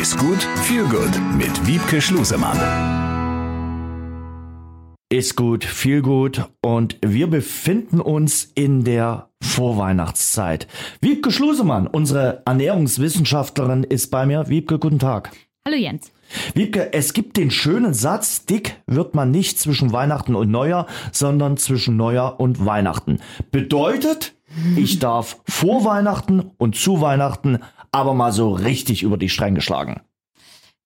Ist gut, viel gut mit Wiebke Schlusemann. Ist gut, viel gut und wir befinden uns in der Vorweihnachtszeit. Wiebke Schlusemann, unsere Ernährungswissenschaftlerin, ist bei mir. Wiebke, guten Tag. Hallo Jens. Wiebke, es gibt den schönen Satz, dick wird man nicht zwischen Weihnachten und Neujahr, sondern zwischen Neujahr und Weihnachten. Bedeutet, ich darf vor Weihnachten und zu Weihnachten aber mal so richtig über die Stränge schlagen.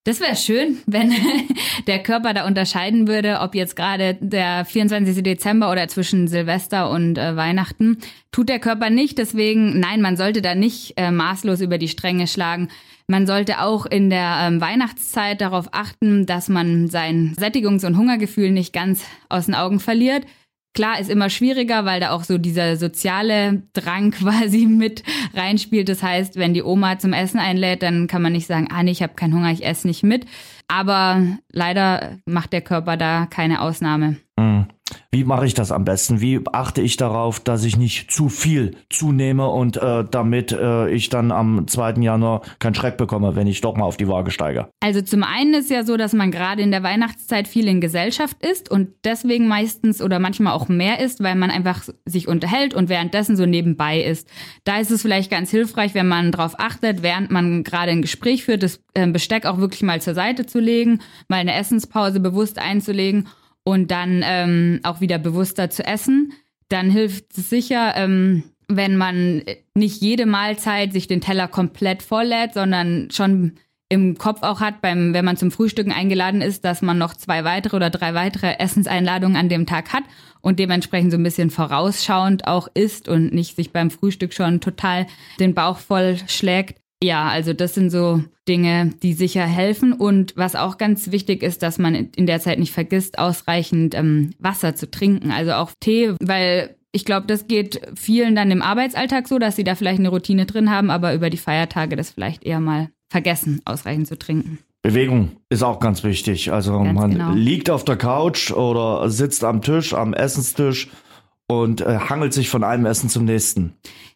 Das wäre schön, wenn der Körper da unterscheiden würde, ob jetzt gerade der 24. Dezember oder zwischen Silvester und äh, Weihnachten. Tut der Körper nicht, deswegen nein, man sollte da nicht äh, maßlos über die Stränge schlagen. Man sollte auch in der ähm, Weihnachtszeit darauf achten, dass man sein Sättigungs- und Hungergefühl nicht ganz aus den Augen verliert. Klar, ist immer schwieriger, weil da auch so dieser soziale Drang quasi mit reinspielt. Das heißt, wenn die Oma zum Essen einlädt, dann kann man nicht sagen, ah nee, ich habe keinen Hunger, ich esse nicht mit. Aber leider macht der Körper da keine Ausnahme. Mhm. Wie mache ich das am besten? Wie achte ich darauf, dass ich nicht zu viel zunehme und äh, damit äh, ich dann am 2. Januar keinen Schreck bekomme, wenn ich doch mal auf die Waage steige? Also zum einen ist ja so, dass man gerade in der Weihnachtszeit viel in Gesellschaft ist und deswegen meistens oder manchmal auch mehr ist, weil man einfach sich unterhält und währenddessen so nebenbei ist. Da ist es vielleicht ganz hilfreich, wenn man darauf achtet, während man gerade ein Gespräch führt, das äh, Besteck auch wirklich mal zur Seite zu legen, mal eine Essenspause bewusst einzulegen und dann ähm, auch wieder bewusster zu essen. Dann hilft es sicher, ähm, wenn man nicht jede Mahlzeit sich den Teller komplett volllädt, sondern schon im Kopf auch hat, beim, wenn man zum Frühstücken eingeladen ist, dass man noch zwei weitere oder drei weitere Essenseinladungen an dem Tag hat und dementsprechend so ein bisschen vorausschauend auch isst und nicht sich beim Frühstück schon total den Bauch voll schlägt. Ja, also das sind so Dinge, die sicher helfen. Und was auch ganz wichtig ist, dass man in der Zeit nicht vergisst, ausreichend ähm, Wasser zu trinken. Also auch Tee, weil ich glaube, das geht vielen dann im Arbeitsalltag so, dass sie da vielleicht eine Routine drin haben, aber über die Feiertage das vielleicht eher mal vergessen, ausreichend zu trinken. Bewegung ist auch ganz wichtig. Also ganz man genau. liegt auf der Couch oder sitzt am Tisch, am Essenstisch und äh, hangelt sich von einem Essen zum nächsten.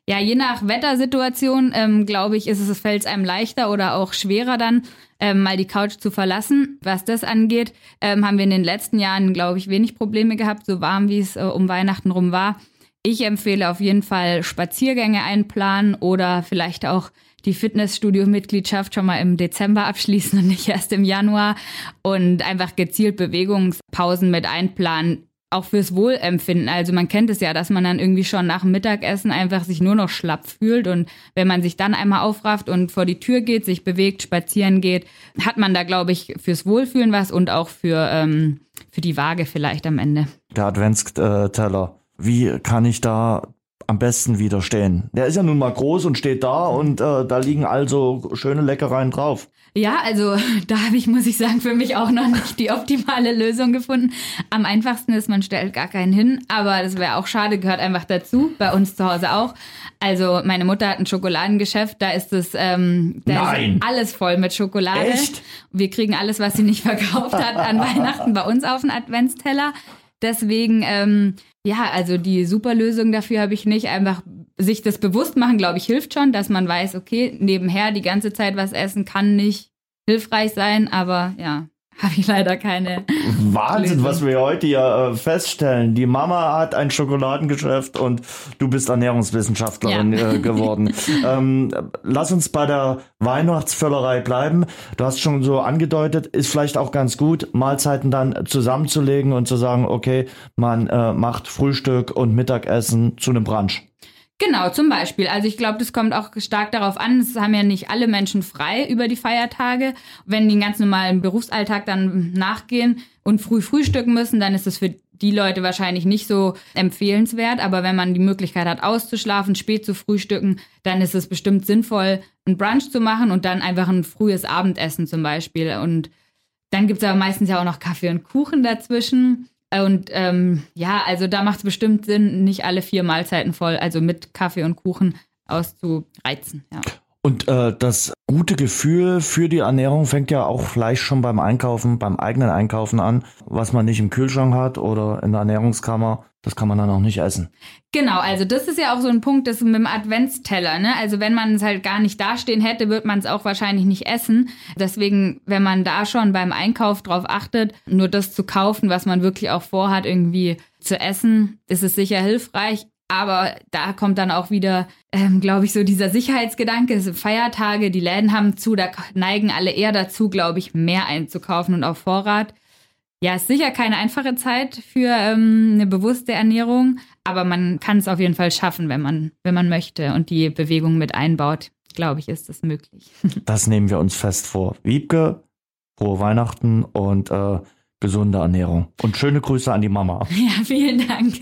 Ja, je nach Wettersituation, ähm, glaube ich, ist es, fällt es einem leichter oder auch schwerer dann, ähm, mal die Couch zu verlassen. Was das angeht, ähm, haben wir in den letzten Jahren, glaube ich, wenig Probleme gehabt, so warm wie es äh, um Weihnachten rum war. Ich empfehle auf jeden Fall Spaziergänge einplanen oder vielleicht auch die Fitnessstudio-Mitgliedschaft schon mal im Dezember abschließen und nicht erst im Januar und einfach gezielt Bewegungspausen mit einplanen auch fürs Wohlempfinden. Also man kennt es ja, dass man dann irgendwie schon nach dem Mittagessen einfach sich nur noch schlapp fühlt und wenn man sich dann einmal aufrafft und vor die Tür geht, sich bewegt, spazieren geht, hat man da, glaube ich, fürs Wohlfühlen was und auch für, ähm, für die Waage vielleicht am Ende. Der Adventsteller. Wie kann ich da am besten widerstehen? Der ist ja nun mal groß und steht da und äh, da liegen also schöne Leckereien drauf. Ja, also da habe ich, muss ich sagen, für mich auch noch nicht die optimale Lösung gefunden. Am einfachsten ist, man stellt gar keinen hin, aber das wäre auch schade, gehört einfach dazu, bei uns zu Hause auch. Also meine Mutter hat ein Schokoladengeschäft, da ist es ähm, da ist alles voll mit Schokolade. Echt? Wir kriegen alles, was sie nicht verkauft hat, an Weihnachten bei uns auf den Adventsteller. Deswegen, ähm, ja, also die super Lösung dafür habe ich nicht. Einfach sich das bewusst machen, glaube ich, hilft schon, dass man weiß, okay, nebenher die ganze Zeit was essen kann nicht hilfreich sein, aber ja, habe ich leider keine. Wahnsinn, Lösung. was wir heute ja äh, feststellen. Die Mama hat ein Schokoladengeschäft und du bist Ernährungswissenschaftlerin ja. äh, geworden. ähm, lass uns bei der Weihnachtsvöllerei bleiben. Du hast schon so angedeutet, ist vielleicht auch ganz gut, Mahlzeiten dann zusammenzulegen und zu sagen, okay, man äh, macht Frühstück und Mittagessen zu einem Brunch. Genau, zum Beispiel. Also ich glaube, das kommt auch stark darauf an, es haben ja nicht alle Menschen frei über die Feiertage. Wenn die einen ganz normalen Berufsalltag dann nachgehen und früh frühstücken müssen, dann ist es für die Leute wahrscheinlich nicht so empfehlenswert. Aber wenn man die Möglichkeit hat, auszuschlafen, spät zu frühstücken, dann ist es bestimmt sinnvoll, einen Brunch zu machen und dann einfach ein frühes Abendessen zum Beispiel. Und dann gibt's aber meistens ja auch noch Kaffee und Kuchen dazwischen. Und ähm, ja, also da macht es bestimmt Sinn, nicht alle vier Mahlzeiten voll, also mit Kaffee und Kuchen auszureizen. Ja. Und äh, das gute Gefühl für die Ernährung fängt ja auch vielleicht schon beim Einkaufen, beim eigenen Einkaufen an, was man nicht im Kühlschrank hat oder in der Ernährungskammer. Das kann man dann auch nicht essen. Genau, also das ist ja auch so ein Punkt, das mit dem Adventsteller. Ne? Also wenn man es halt gar nicht dastehen hätte, wird man es auch wahrscheinlich nicht essen. Deswegen, wenn man da schon beim Einkauf drauf achtet, nur das zu kaufen, was man wirklich auch vorhat, irgendwie zu essen, ist es sicher hilfreich. Aber da kommt dann auch wieder, ähm, glaube ich, so dieser Sicherheitsgedanke. Es sind Feiertage, die Läden haben zu, da neigen alle eher dazu, glaube ich, mehr einzukaufen und auf Vorrat. Ja, ist sicher keine einfache Zeit für ähm, eine bewusste Ernährung, aber man kann es auf jeden Fall schaffen, wenn man, wenn man möchte und die Bewegung mit einbaut. Glaube ich, ist das möglich. Das nehmen wir uns fest vor. Wiebke, frohe Weihnachten und äh, gesunde Ernährung. Und schöne Grüße an die Mama. Ja, vielen Dank.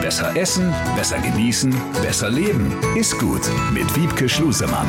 Besser essen, besser genießen, besser leben. Ist gut mit Wiebke Schlusemann.